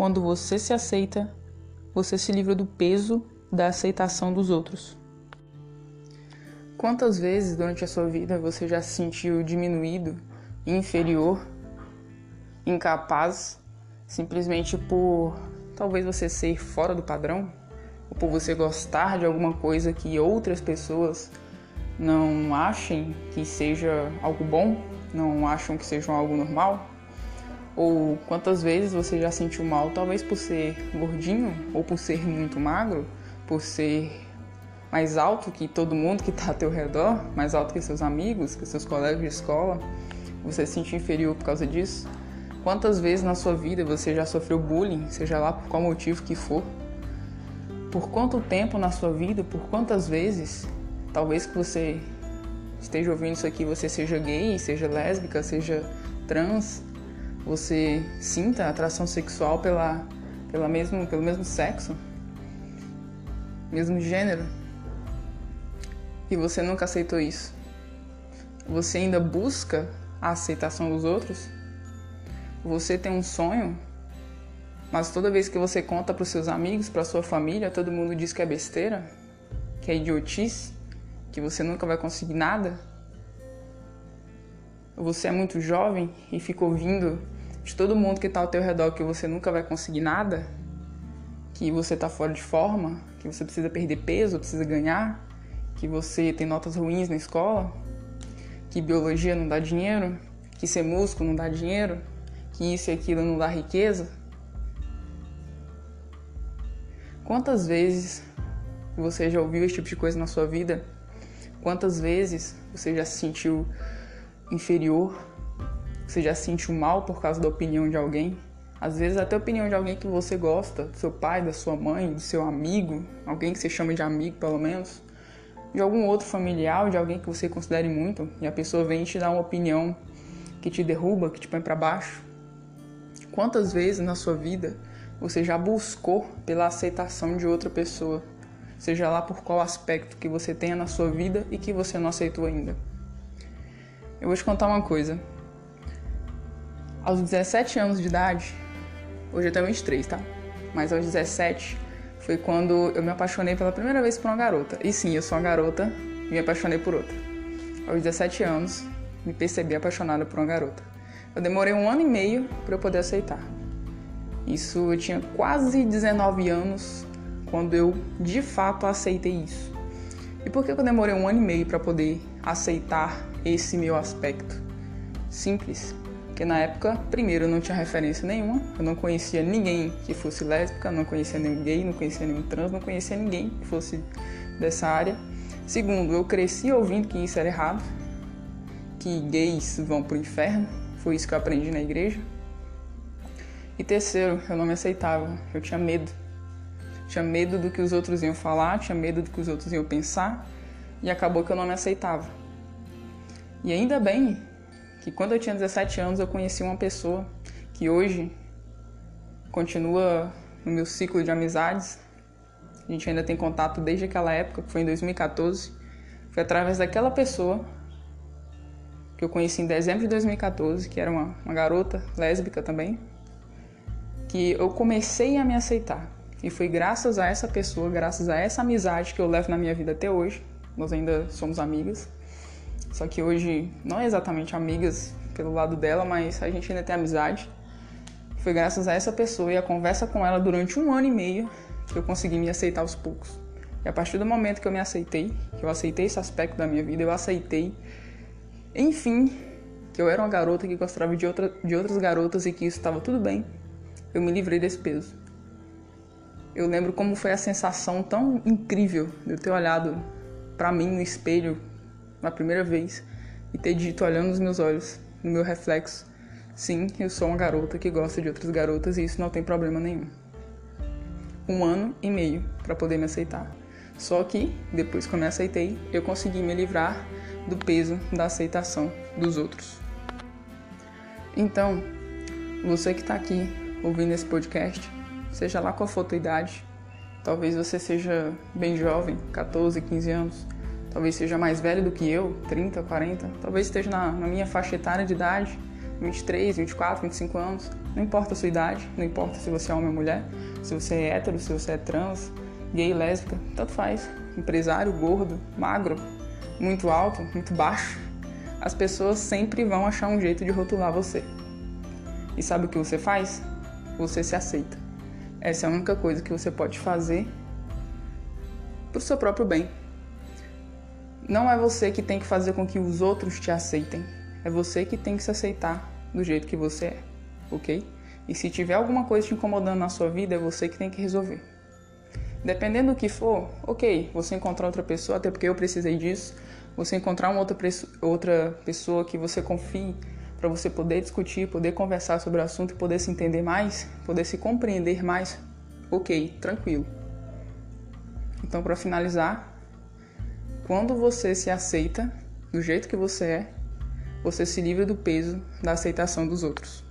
quando você se aceita, você se livra do peso da aceitação dos outros. Quantas vezes durante a sua vida você já se sentiu diminuído, inferior, incapaz, simplesmente por talvez você ser fora do padrão? Ou por você gostar de alguma coisa que outras pessoas não achem que seja algo bom, não acham que seja algo normal? Ou quantas vezes você já sentiu mal, talvez por ser gordinho ou por ser muito magro, por ser mais alto que todo mundo que está ao teu redor, mais alto que seus amigos, que seus colegas de escola, você se sentiu inferior por causa disso? Quantas vezes na sua vida você já sofreu bullying, seja lá por qual motivo que for? Por quanto tempo na sua vida, por quantas vezes, talvez que você esteja ouvindo isso aqui, você seja gay, seja lésbica, seja trans, você sinta atração sexual pela, pela mesmo, pelo mesmo sexo, mesmo gênero, e você nunca aceitou isso. Você ainda busca a aceitação dos outros? Você tem um sonho, mas toda vez que você conta para os seus amigos, para sua família, todo mundo diz que é besteira, que é idiotice, que você nunca vai conseguir nada? Você é muito jovem e fica ouvindo de todo mundo que está ao teu redor que você nunca vai conseguir nada? Que você está fora de forma? Que você precisa perder peso, precisa ganhar? Que você tem notas ruins na escola? Que biologia não dá dinheiro? Que ser músico não dá dinheiro? Que isso e aquilo não dá riqueza? Quantas vezes você já ouviu esse tipo de coisa na sua vida? Quantas vezes você já se sentiu inferior? Você já se sentiu mal por causa da opinião de alguém? Às vezes até a opinião de alguém que você gosta, do seu pai, da sua mãe, do seu amigo, alguém que você chama de amigo pelo menos, de algum outro familiar, de alguém que você considere muito, e a pessoa vem te dar uma opinião que te derruba, que te põe para baixo. Quantas vezes na sua vida você já buscou pela aceitação de outra pessoa, seja lá por qual aspecto que você tenha na sua vida e que você não aceitou ainda? Eu vou te contar uma coisa. Aos 17 anos de idade, hoje eu tenho 23, tá? Mas aos 17 foi quando eu me apaixonei pela primeira vez por uma garota. E sim, eu sou uma garota e me apaixonei por outra. Aos 17 anos, me percebi apaixonada por uma garota. Eu demorei um ano e meio para eu poder aceitar. Isso eu tinha quase 19 anos quando eu de fato aceitei isso. E por que eu demorei um ano e meio para poder aceitar esse meu aspecto? Simples. Porque na época, primeiro, eu não tinha referência nenhuma, eu não conhecia ninguém que fosse lésbica, não conhecia nenhum gay, não conhecia nenhum trans, não conhecia ninguém que fosse dessa área. Segundo, eu cresci ouvindo que isso era errado, que gays vão pro inferno, foi isso que eu aprendi na igreja. E terceiro, eu não me aceitava, eu tinha medo. Tinha medo do que os outros iam falar, tinha medo do que os outros iam pensar, e acabou que eu não me aceitava. E ainda bem que quando eu tinha 17 anos eu conheci uma pessoa que hoje continua no meu ciclo de amizades. A gente ainda tem contato desde aquela época, que foi em 2014. Foi através daquela pessoa que eu conheci em dezembro de 2014, que era uma, uma garota lésbica também, que eu comecei a me aceitar. E foi graças a essa pessoa, graças a essa amizade que eu levo na minha vida até hoje. Nós ainda somos amigas. Só que hoje não é exatamente amigas pelo lado dela, mas a gente ainda tem amizade. Foi graças a essa pessoa e a conversa com ela durante um ano e meio que eu consegui me aceitar aos poucos. E a partir do momento que eu me aceitei, que eu aceitei esse aspecto da minha vida, eu aceitei, enfim, que eu era uma garota que gostava de, outra, de outras garotas e que isso estava tudo bem, eu me livrei desse peso. Eu lembro como foi a sensação tão incrível de eu ter olhado para mim no espelho na primeira vez e ter dito olhando nos meus olhos, no meu reflexo, sim, eu sou uma garota que gosta de outras garotas e isso não tem problema nenhum. Um ano e meio para poder me aceitar. Só que depois que eu me aceitei, eu consegui me livrar do peso da aceitação dos outros. Então, você que está aqui ouvindo esse podcast, seja lá qual for a tua idade, talvez você seja bem jovem, 14, 15 anos, talvez seja mais velho do que eu, 30, 40, talvez esteja na, na minha faixa etária de idade, 23, 24, 25 anos. Não importa a sua idade, não importa se você é homem ou mulher, se você é hétero, se você é trans, gay, lésbica, tanto faz. Empresário, gordo, magro, muito alto, muito baixo. As pessoas sempre vão achar um jeito de rotular você. E sabe o que você faz? Você se aceita. Essa é a única coisa que você pode fazer pro seu próprio bem. Não é você que tem que fazer com que os outros te aceitem. É você que tem que se aceitar do jeito que você é, ok? E se tiver alguma coisa te incomodando na sua vida, é você que tem que resolver. Dependendo do que for, ok, você encontrar outra pessoa, até porque eu precisei disso, você encontrar uma outra, outra pessoa que você confie para você poder discutir, poder conversar sobre o assunto poder se entender mais, poder se compreender mais, ok, tranquilo. Então, para finalizar, quando você se aceita do jeito que você é, você se livra do peso da aceitação dos outros.